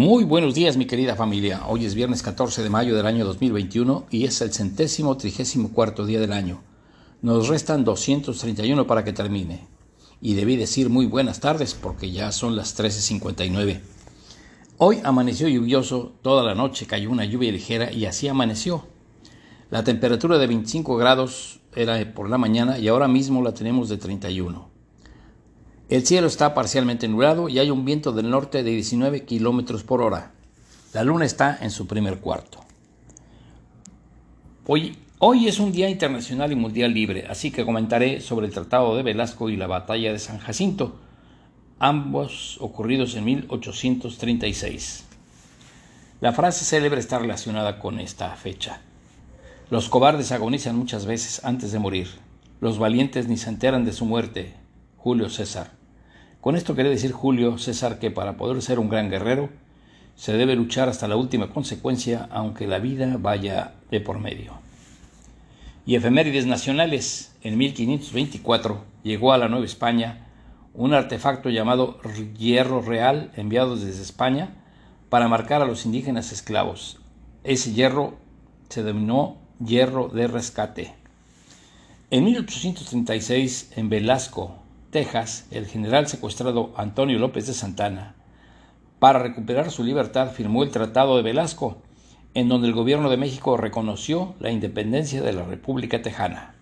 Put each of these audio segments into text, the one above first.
Muy buenos días mi querida familia. Hoy es viernes 14 de mayo del año 2021 y es el centésimo trigésimo cuarto día del año. Nos restan 231 para que termine. Y debí decir muy buenas tardes porque ya son las 13.59. Hoy amaneció lluvioso, toda la noche cayó una lluvia ligera y así amaneció. La temperatura de 25 grados era por la mañana y ahora mismo la tenemos de 31. El cielo está parcialmente nublado y hay un viento del norte de 19 kilómetros por hora. La luna está en su primer cuarto. Hoy, es un día internacional y mundial libre, así que comentaré sobre el Tratado de Velasco y la Batalla de San Jacinto, ambos ocurridos en 1836. La frase célebre está relacionada con esta fecha. Los cobardes agonizan muchas veces antes de morir. Los valientes ni se enteran de su muerte. Julio César. Con esto quiere decir Julio César que para poder ser un gran guerrero se debe luchar hasta la última consecuencia, aunque la vida vaya de por medio. Y efemérides nacionales. En 1524 llegó a la Nueva España un artefacto llamado hierro real enviado desde España para marcar a los indígenas esclavos. Ese hierro se denominó hierro de rescate. En 1836, en Velasco, Texas, el general secuestrado Antonio López de Santana, para recuperar su libertad, firmó el Tratado de Velasco, en donde el gobierno de México reconoció la independencia de la República Tejana.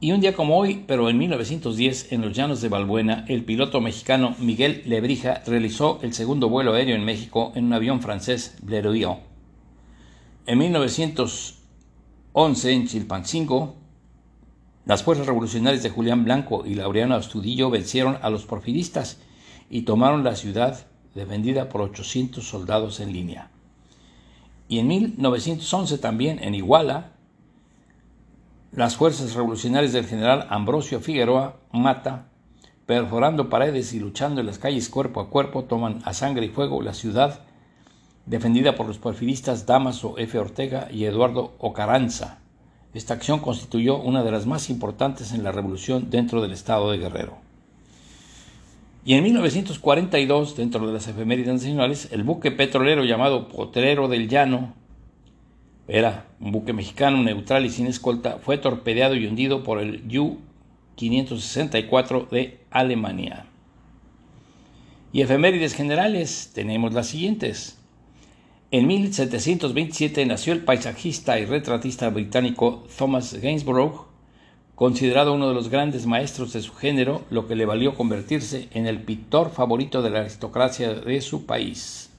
Y un día como hoy, pero en 1910, en los llanos de Balbuena, el piloto mexicano Miguel Lebrija realizó el segundo vuelo aéreo en México en un avión francés Blériot. En 1911, en Chilpancingo, las fuerzas revolucionarias de Julián Blanco y Laureano Astudillo vencieron a los porfiristas y tomaron la ciudad defendida por 800 soldados en línea. Y en 1911 también en Iguala, las fuerzas revolucionarias del general Ambrosio Figueroa Mata, perforando paredes y luchando en las calles cuerpo a cuerpo, toman a sangre y fuego la ciudad defendida por los porfiristas Damaso F. Ortega y Eduardo Ocaranza esta acción constituyó una de las más importantes en la revolución dentro del estado de Guerrero. Y en 1942, dentro de las efemérides nacionales, el buque petrolero llamado Potrero del Llano, era un buque mexicano neutral y sin escolta, fue torpedeado y hundido por el U-564 de Alemania. Y efemérides generales tenemos las siguientes. En 1727 nació el paisajista y retratista británico Thomas Gainsborough, considerado uno de los grandes maestros de su género, lo que le valió convertirse en el pintor favorito de la aristocracia de su país.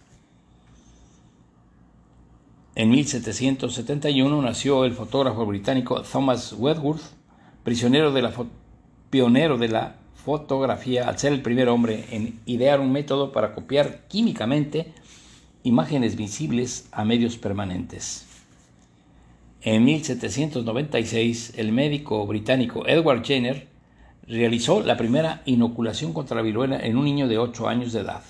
En 1771 nació el fotógrafo británico Thomas Wedgwood, prisionero de la pionero de la fotografía al ser el primer hombre en idear un método para copiar químicamente imágenes visibles a medios permanentes. En 1796, el médico británico Edward Jenner realizó la primera inoculación contra la viruela en un niño de 8 años de edad.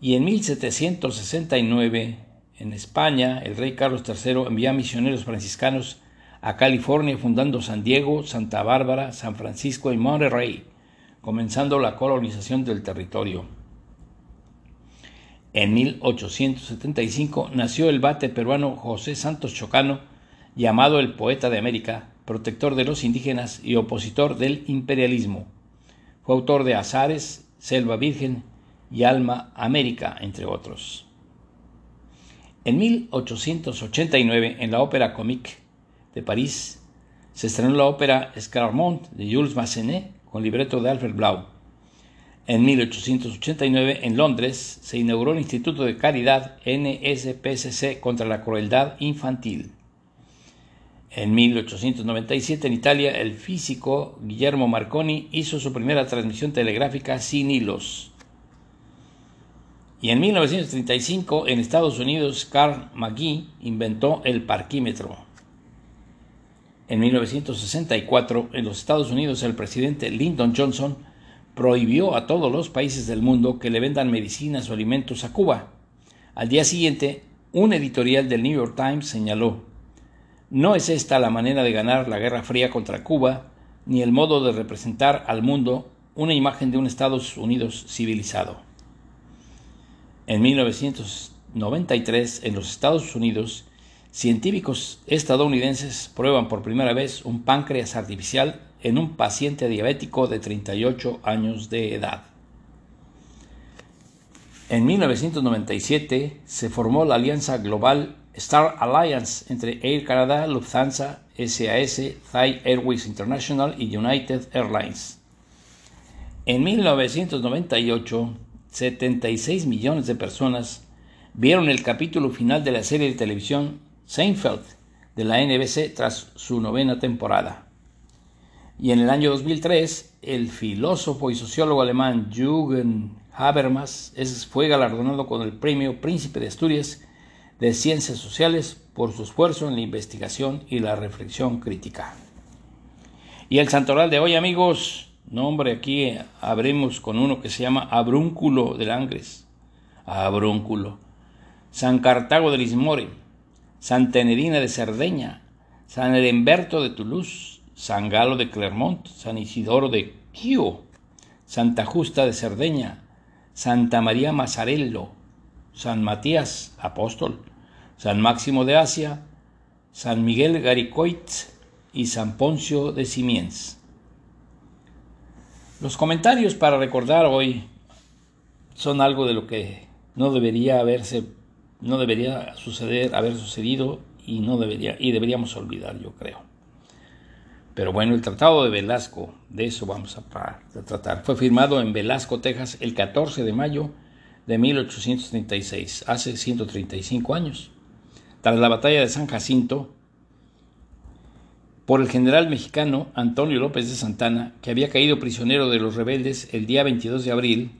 Y en 1769, en España, el rey Carlos III envió misioneros franciscanos a California fundando San Diego, Santa Bárbara, San Francisco y Monterrey, comenzando la colonización del territorio. En 1875 nació el bate peruano José Santos Chocano, llamado el poeta de América, protector de los indígenas y opositor del imperialismo. Fue autor de Azares, Selva Virgen y Alma América, entre otros. En 1889, en la Ópera Comique de París, se estrenó la ópera Escarmont de Jules Massenet con libreto de Alfred Blau. En 1889, en Londres, se inauguró el Instituto de Caridad NSPCC contra la crueldad infantil. En 1897, en Italia, el físico Guillermo Marconi hizo su primera transmisión telegráfica sin hilos. Y en 1935, en Estados Unidos, Carl McGee inventó el parquímetro. En 1964, en los Estados Unidos, el presidente Lyndon Johnson prohibió a todos los países del mundo que le vendan medicinas o alimentos a Cuba. Al día siguiente, un editorial del New York Times señaló, no es esta la manera de ganar la Guerra Fría contra Cuba, ni el modo de representar al mundo una imagen de un Estados Unidos civilizado. En 1993, en los Estados Unidos, científicos estadounidenses prueban por primera vez un páncreas artificial en un paciente diabético de 38 años de edad. En 1997 se formó la alianza global Star Alliance entre Air Canada, Lufthansa, SAS, Thai Airways International y United Airlines. En 1998, 76 millones de personas vieron el capítulo final de la serie de televisión Seinfeld de la NBC tras su novena temporada. Y en el año 2003, el filósofo y sociólogo alemán Jürgen Habermas fue galardonado con el Premio Príncipe de Asturias de Ciencias Sociales por su esfuerzo en la investigación y la reflexión crítica. Y el santoral de hoy, amigos, nombre aquí abrimos con uno que se llama Abrúnculo de Langres. Abrúnculo. San Cartago de Lismore, Santa Enedina de Cerdeña, San Herenberto de Toulouse, San Galo de Clermont, San Isidoro de Quio, Santa Justa de Cerdeña, Santa María Mazarello, San Matías, apóstol, San Máximo de Asia, San Miguel Garicoit y San Poncio de Simiens. Los comentarios para recordar hoy son algo de lo que no debería haberse, no debería suceder, haber sucedido y no debería, y deberíamos olvidar, yo creo. Pero bueno, el Tratado de Velasco, de eso vamos a, tratar. Fue firmado en Velasco, Texas, el 14 de mayo de 1836, hace 135 años. Tras la batalla de San Jacinto, por el general mexicano Antonio López de Santana, que había caído prisionero de los rebeldes el día 22 de abril,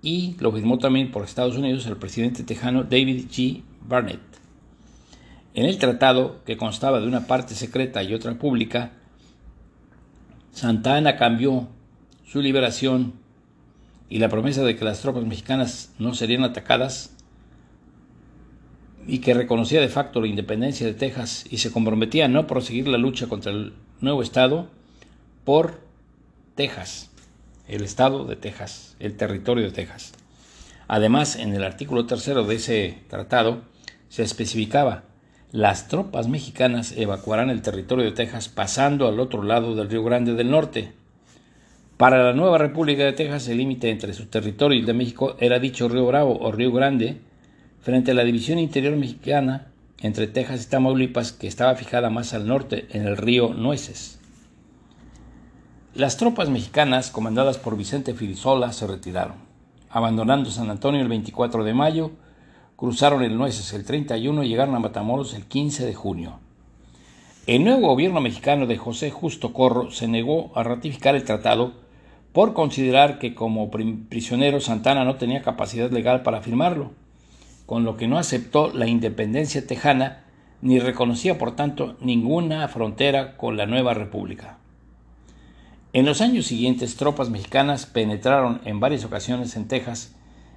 y lo firmó también por Estados Unidos el presidente tejano David G. Barnett. En el tratado, que constaba de una parte secreta y otra pública, Santa Ana cambió su liberación y la promesa de que las tropas mexicanas no serían atacadas y que reconocía de facto la independencia de Texas y se comprometía a no proseguir la lucha contra el nuevo Estado por Texas, el Estado de Texas, el territorio de Texas. Además, en el artículo tercero de ese tratado se especificaba las tropas mexicanas evacuarán el territorio de Texas pasando al otro lado del Río Grande del Norte. Para la nueva República de Texas, el límite entre su territorio y el de México era dicho Río Bravo o Río Grande, frente a la división interior mexicana entre Texas y Tamaulipas, que estaba fijada más al norte, en el río Nueces. Las tropas mexicanas, comandadas por Vicente Filisola, se retiraron, abandonando San Antonio el 24 de mayo cruzaron el Nueces el 31 y llegaron a Matamoros el 15 de junio. El nuevo gobierno mexicano de José Justo Corro se negó a ratificar el tratado por considerar que como prisionero Santana no tenía capacidad legal para firmarlo, con lo que no aceptó la independencia tejana ni reconocía por tanto ninguna frontera con la nueva república. En los años siguientes, tropas mexicanas penetraron en varias ocasiones en Texas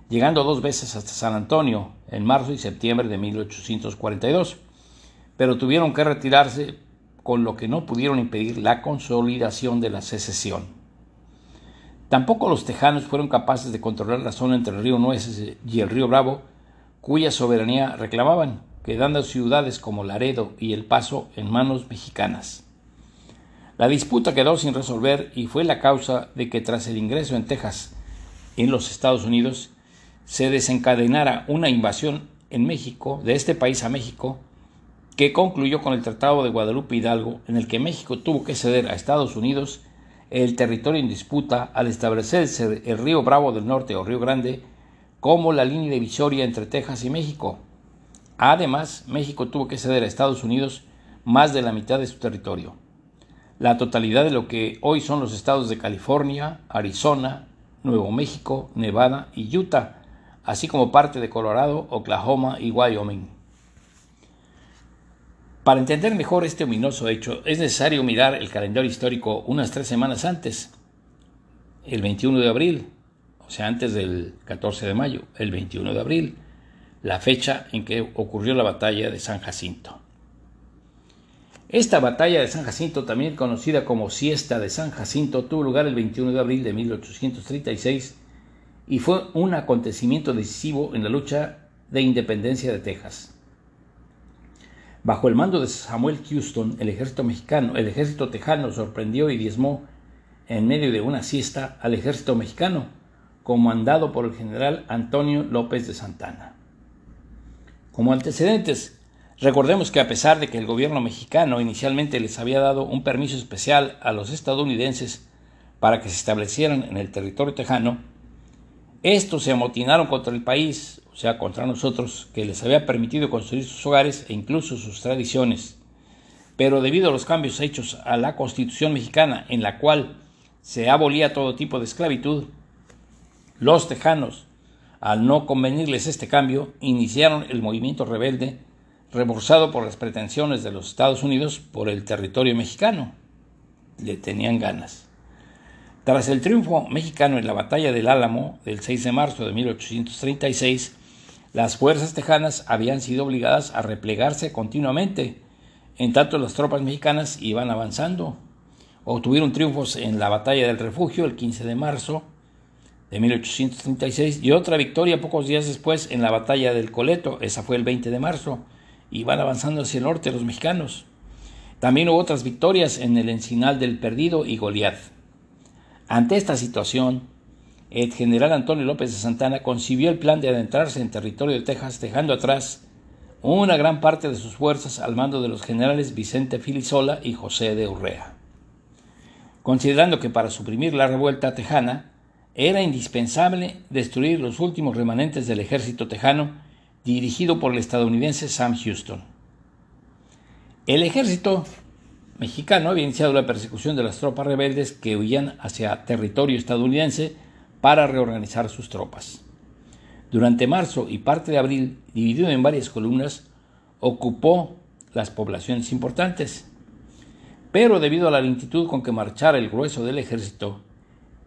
llegando dos veces hasta San Antonio en marzo y septiembre de 1842, pero tuvieron que retirarse con lo que no pudieron impedir la consolidación de la secesión. Tampoco los tejanos fueron capaces de controlar la zona entre el río Nueces y el río Bravo, cuya soberanía reclamaban, quedando ciudades como Laredo y El Paso en manos mexicanas. La disputa quedó sin resolver y fue la causa de que tras el ingreso en Texas en los Estados Unidos se desencadenara una invasión en México, de este país a México, que concluyó con el Tratado de Guadalupe Hidalgo, en el que México tuvo que ceder a Estados Unidos el territorio en disputa al establecerse el río Bravo del Norte o Río Grande como la línea divisoria entre Texas y México. Además, México tuvo que ceder a Estados Unidos más de la mitad de su territorio, la totalidad de lo que hoy son los estados de California, Arizona, Nuevo México, Nevada y Utah, así como parte de Colorado, Oklahoma y Wyoming. Para entender mejor este ominoso hecho, es necesario mirar el calendario histórico unas tres semanas antes, el 21 de abril, o sea, antes del 14 de mayo, el 21 de abril, la fecha en que ocurrió la batalla de San Jacinto. Esta batalla de San Jacinto, también conocida como Siesta de San Jacinto, tuvo lugar el 21 de abril de 1836 y fue un acontecimiento decisivo en la lucha de independencia de Texas. Bajo el mando de Samuel Houston, el ejército mexicano, el ejército tejano sorprendió y diezmó en medio de una siesta al ejército mexicano, comandado por el general Antonio López de Santana. Como antecedentes, Recordemos que a pesar de que el gobierno mexicano inicialmente les había dado un permiso especial a los estadounidenses para que se establecieran en el territorio tejano, estos se amotinaron contra el país, o sea, contra nosotros, que les había permitido construir sus hogares e incluso sus tradiciones. Pero debido a los cambios hechos a la Constitución mexicana, en la cual se abolía todo tipo de esclavitud, los tejanos, al no convenirles este cambio, iniciaron el movimiento rebelde Reborzado por las pretensiones de los Estados Unidos por el territorio mexicano. Le tenían ganas. Tras el triunfo mexicano en la batalla del Álamo del 6 de marzo de 1836, las fuerzas tejanas habían sido obligadas a replegarse continuamente, en tanto las tropas mexicanas iban avanzando. Obtuvieron triunfos en la batalla del refugio el 15 de marzo de 1836 y otra victoria pocos días después en la batalla del Coleto, esa fue el 20 de marzo y van avanzando hacia el norte los mexicanos. También hubo otras victorias en el Encinal del Perdido y Goliat. Ante esta situación, el general Antonio López de Santana concibió el plan de adentrarse en territorio de Texas, dejando atrás una gran parte de sus fuerzas al mando de los generales Vicente Filisola y José de Urrea. Considerando que para suprimir la revuelta tejana era indispensable destruir los últimos remanentes del ejército tejano dirigido por el estadounidense Sam Houston. El ejército mexicano había iniciado la persecución de las tropas rebeldes que huían hacia territorio estadounidense para reorganizar sus tropas. Durante marzo y parte de abril, dividido en varias columnas, ocupó las poblaciones importantes. Pero debido a la lentitud con que marchara el grueso del ejército,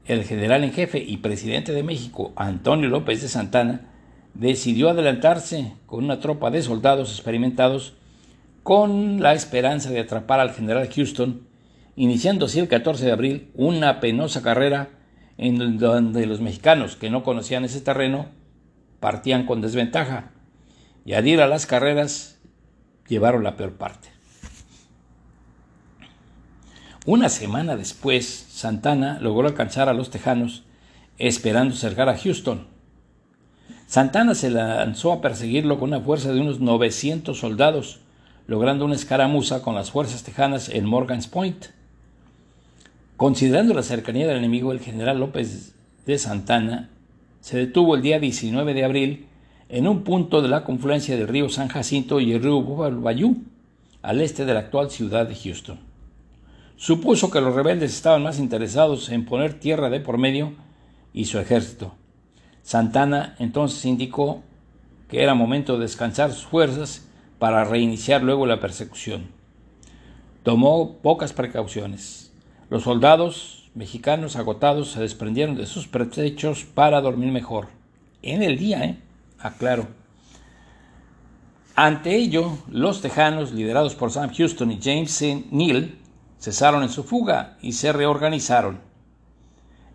el general en jefe y presidente de México, Antonio López de Santana, decidió adelantarse con una tropa de soldados experimentados con la esperanza de atrapar al general Houston, iniciando así el 14 de abril una penosa carrera en donde los mexicanos que no conocían ese terreno partían con desventaja y al ir a las carreras llevaron la peor parte. Una semana después, Santana logró alcanzar a los tejanos esperando cercar a Houston, Santana se lanzó a perseguirlo con una fuerza de unos 900 soldados, logrando una escaramuza con las fuerzas tejanas en Morgan's Point. Considerando la cercanía del enemigo, el general López de Santana se detuvo el día 19 de abril en un punto de la confluencia del río San Jacinto y el río Bayou, al este de la actual ciudad de Houston. Supuso que los rebeldes estaban más interesados en poner tierra de por medio y su ejército, Santana entonces indicó que era momento de descansar sus fuerzas para reiniciar luego la persecución. Tomó pocas precauciones. Los soldados mexicanos agotados se desprendieron de sus pretechos para dormir mejor. En el día, ¿eh? Aclaro. Ante ello, los tejanos, liderados por Sam Houston y James C. Neal, cesaron en su fuga y se reorganizaron.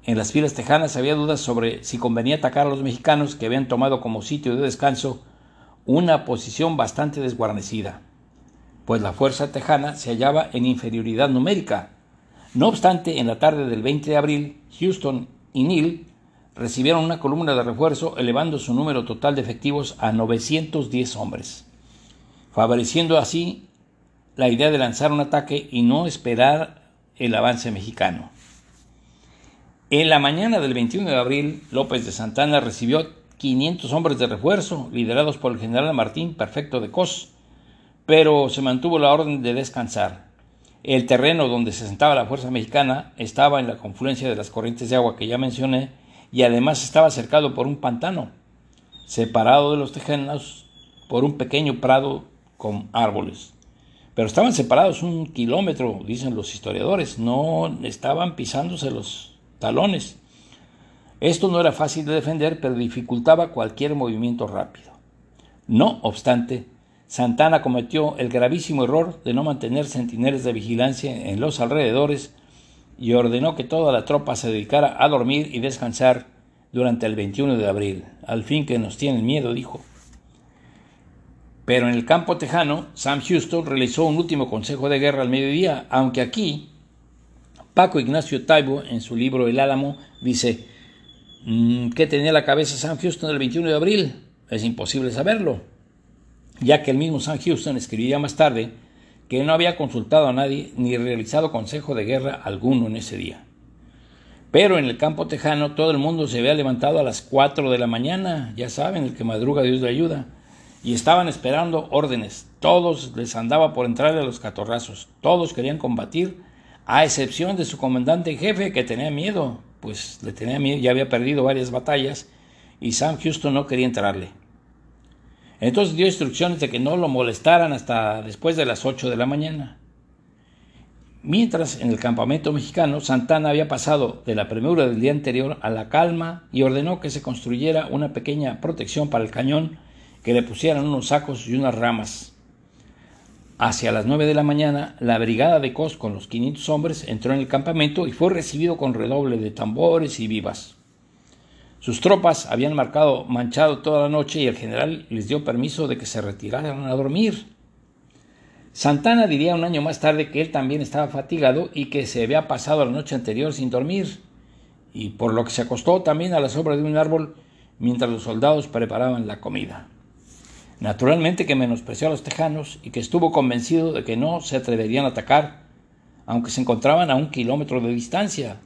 En las filas tejanas había dudas sobre si convenía atacar a los mexicanos que habían tomado como sitio de descanso una posición bastante desguarnecida, pues la fuerza tejana se hallaba en inferioridad numérica. No obstante, en la tarde del 20 de abril, Houston y Neal recibieron una columna de refuerzo elevando su número total de efectivos a 910 hombres, favoreciendo así la idea de lanzar un ataque y no esperar el avance mexicano. En la mañana del 21 de abril, López de Santana recibió 500 hombres de refuerzo, liderados por el general Martín Perfecto de Cos, pero se mantuvo la orden de descansar. El terreno donde se sentaba la fuerza mexicana estaba en la confluencia de las corrientes de agua que ya mencioné y además estaba cercado por un pantano, separado de los tejanos por un pequeño prado con árboles. Pero estaban separados un kilómetro, dicen los historiadores, no estaban pisándose los talones. Esto no era fácil de defender, pero dificultaba cualquier movimiento rápido. No obstante, Santana cometió el gravísimo error de no mantener centinelas de vigilancia en los alrededores y ordenó que toda la tropa se dedicara a dormir y descansar durante el 21 de abril. Al fin que nos tienen miedo, dijo. Pero en el campo tejano, Sam Houston realizó un último consejo de guerra al mediodía, aunque aquí Paco Ignacio Taibo, en su libro El Álamo, dice, mm, ¿qué tenía la cabeza Sam Houston el 21 de abril? Es imposible saberlo, ya que el mismo Sam Houston escribía más tarde que no había consultado a nadie ni realizado consejo de guerra alguno en ese día. Pero en el campo tejano todo el mundo se había levantado a las 4 de la mañana, ya saben, el que madruga Dios le ayuda, y estaban esperando órdenes. Todos les andaba por entrarle a los catorrazos, todos querían combatir a excepción de su comandante en jefe que tenía miedo, pues le tenía miedo, ya había perdido varias batallas y Sam Houston no quería entrarle. Entonces dio instrucciones de que no lo molestaran hasta después de las 8 de la mañana. Mientras en el campamento mexicano Santana había pasado de la premura del día anterior a la calma y ordenó que se construyera una pequeña protección para el cañón, que le pusieran unos sacos y unas ramas. Hacia las nueve de la mañana, la brigada de Cos con los 500 hombres entró en el campamento y fue recibido con redoble de tambores y vivas. Sus tropas habían marcado manchado toda la noche y el general les dio permiso de que se retiraran a dormir. Santana diría un año más tarde que él también estaba fatigado y que se había pasado la noche anterior sin dormir, y por lo que se acostó también a la sombra de un árbol mientras los soldados preparaban la comida. Naturalmente que menospreció a los tejanos y que estuvo convencido de que no se atreverían a atacar, aunque se encontraban a un kilómetro de distancia.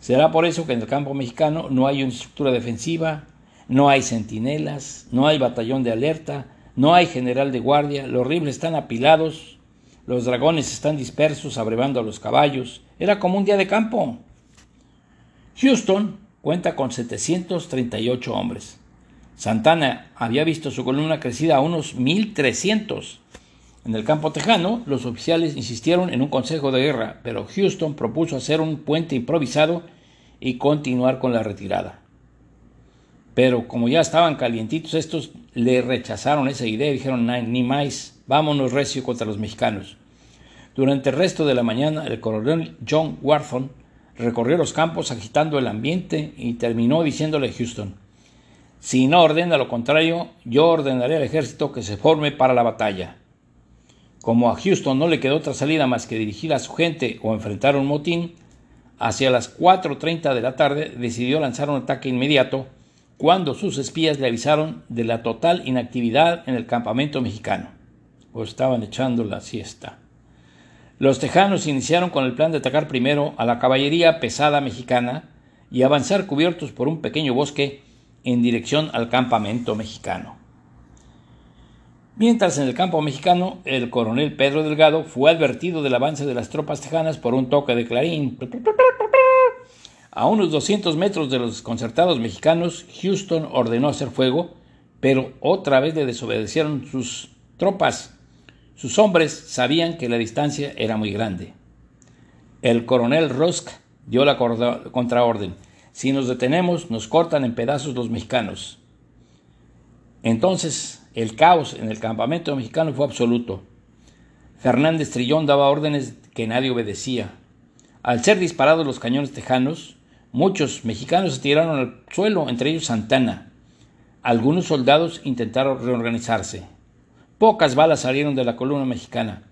Será por eso que en el campo mexicano no hay una estructura defensiva, no hay centinelas, no hay batallón de alerta, no hay general de guardia, los rifles están apilados, los dragones están dispersos abrevando a los caballos. Era como un día de campo. Houston cuenta con 738 hombres. Santana había visto su columna crecida a unos 1300. En el campo tejano, los oficiales insistieron en un consejo de guerra, pero Houston propuso hacer un puente improvisado y continuar con la retirada. Pero como ya estaban calientitos estos, le rechazaron esa idea y dijeron, ni más, vámonos recio contra los mexicanos. Durante el resto de la mañana, el coronel John Warthon recorrió los campos agitando el ambiente y terminó diciéndole a Houston, si no ordena lo contrario, yo ordenaré al ejército que se forme para la batalla. Como a Houston no le quedó otra salida más que dirigir a su gente o enfrentar un motín, hacia las 4.30 de la tarde decidió lanzar un ataque inmediato cuando sus espías le avisaron de la total inactividad en el campamento mexicano, o estaban echando la siesta. Los tejanos iniciaron con el plan de atacar primero a la caballería pesada mexicana y avanzar cubiertos por un pequeño bosque en dirección al campamento mexicano. Mientras en el campo mexicano, el coronel Pedro Delgado fue advertido del avance de las tropas tejanas por un toque de clarín. A unos 200 metros de los desconcertados mexicanos, Houston ordenó hacer fuego, pero otra vez le desobedecieron sus tropas. Sus hombres sabían que la distancia era muy grande. El coronel Rusk dio la contraorden. Si nos detenemos, nos cortan en pedazos los mexicanos. Entonces, el caos en el campamento mexicano fue absoluto. Fernández Trillón daba órdenes que nadie obedecía. Al ser disparados los cañones tejanos, muchos mexicanos se tiraron al suelo, entre ellos Santana. Algunos soldados intentaron reorganizarse. Pocas balas salieron de la columna mexicana,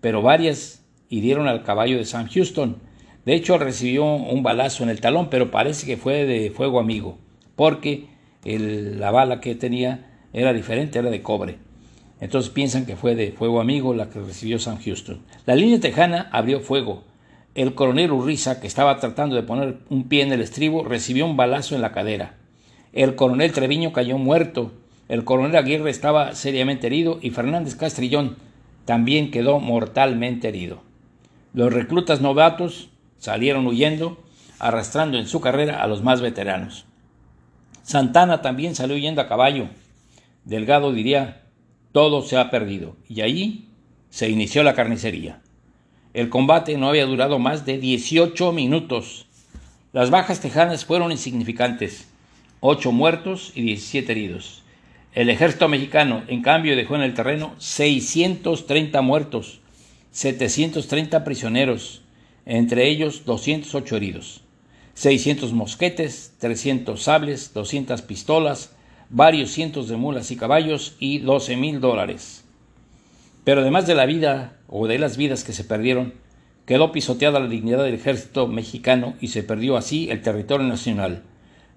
pero varias hirieron al caballo de Sam Houston, de hecho, recibió un balazo en el talón, pero parece que fue de fuego amigo, porque la bala que tenía era diferente, era de cobre. Entonces piensan que fue de fuego amigo la que recibió Sam Houston. La línea tejana abrió fuego. El coronel Urriza, que estaba tratando de poner un pie en el estribo, recibió un balazo en la cadera. El coronel Treviño cayó muerto. El coronel Aguirre estaba seriamente herido y Fernández Castrillón también quedó mortalmente herido. Los reclutas novatos salieron huyendo, arrastrando en su carrera a los más veteranos. Santana también salió huyendo a caballo. Delgado diría, todo se ha perdido. Y allí se inició la carnicería. El combate no había durado más de 18 minutos. Las bajas tejanas fueron insignificantes, ocho muertos y 17 heridos. El ejército mexicano, en cambio, dejó en el terreno 630 muertos, 730 prisioneros, entre ellos 208 heridos, 600 mosquetes, 300 sables, 200 pistolas, varios cientos de mulas y caballos y 12 mil dólares. Pero además de la vida o de las vidas que se perdieron, quedó pisoteada la dignidad del ejército mexicano y se perdió así el territorio nacional.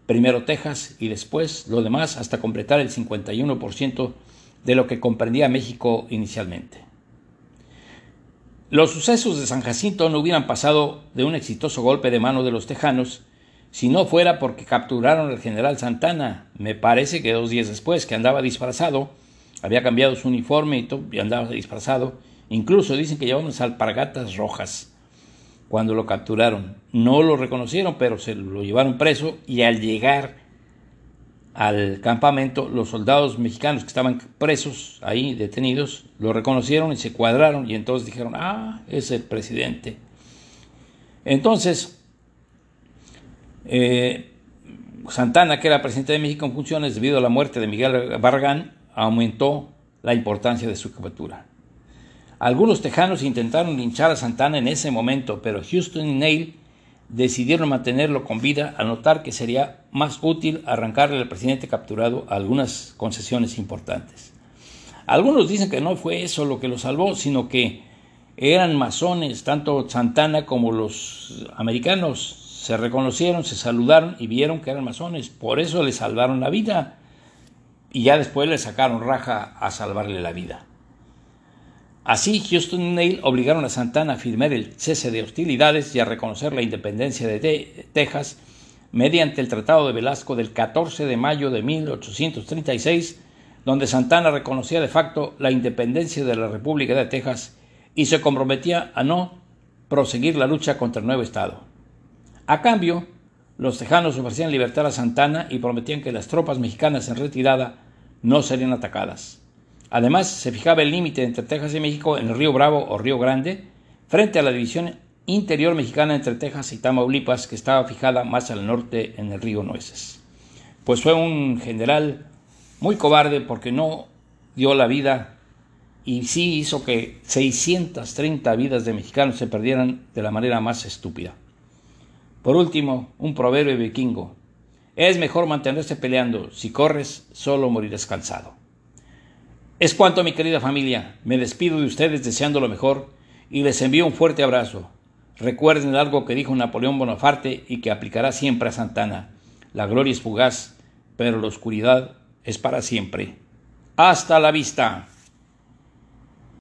Primero Texas y después lo demás hasta completar el 51% de lo que comprendía México inicialmente. Los sucesos de San Jacinto no hubieran pasado de un exitoso golpe de mano de los tejanos si no fuera porque capturaron al general Santana, me parece que dos días después, que andaba disfrazado, había cambiado su uniforme y, todo, y andaba disfrazado, Incluso dicen que llevaban unas alpargatas rojas cuando lo capturaron. No lo reconocieron, pero se lo llevaron preso y al llegar al campamento, los soldados mexicanos que estaban presos ahí, detenidos, lo reconocieron y se cuadraron y entonces dijeron, ah, es el presidente. Entonces, eh, Santana, que era presidente de México en funciones debido a la muerte de Miguel Barragán, aumentó la importancia de su captura. Algunos tejanos intentaron linchar a Santana en ese momento, pero Houston y Neil decidieron mantenerlo con vida al notar que sería más útil arrancarle al presidente capturado algunas concesiones importantes. Algunos dicen que no fue eso lo que lo salvó, sino que eran masones, tanto Santana como los americanos se reconocieron, se saludaron y vieron que eran masones, por eso le salvaron la vida y ya después le sacaron raja a salvarle la vida. Así, Houston y Neil obligaron a Santana a firmar el cese de hostilidades y a reconocer la independencia de Texas mediante el Tratado de Velasco del 14 de mayo de 1836, donde Santana reconocía de facto la independencia de la República de Texas y se comprometía a no proseguir la lucha contra el nuevo Estado. A cambio, los tejanos ofrecían libertad a Santana y prometían que las tropas mexicanas en retirada no serían atacadas. Además, se fijaba el límite entre Texas y México en el río Bravo o Río Grande, frente a la división interior mexicana entre Texas y Tamaulipas, que estaba fijada más al norte en el río Nueces. Pues fue un general muy cobarde porque no dio la vida y sí hizo que 630 vidas de mexicanos se perdieran de la manera más estúpida. Por último, un proverbio vikingo. Es mejor mantenerse peleando. Si corres, solo morirás cansado. Es cuanto, mi querida familia. Me despido de ustedes deseando lo mejor y les envío un fuerte abrazo. Recuerden algo que dijo Napoleón Bonaparte y que aplicará siempre a Santana. La gloria es fugaz, pero la oscuridad es para siempre. Hasta la vista.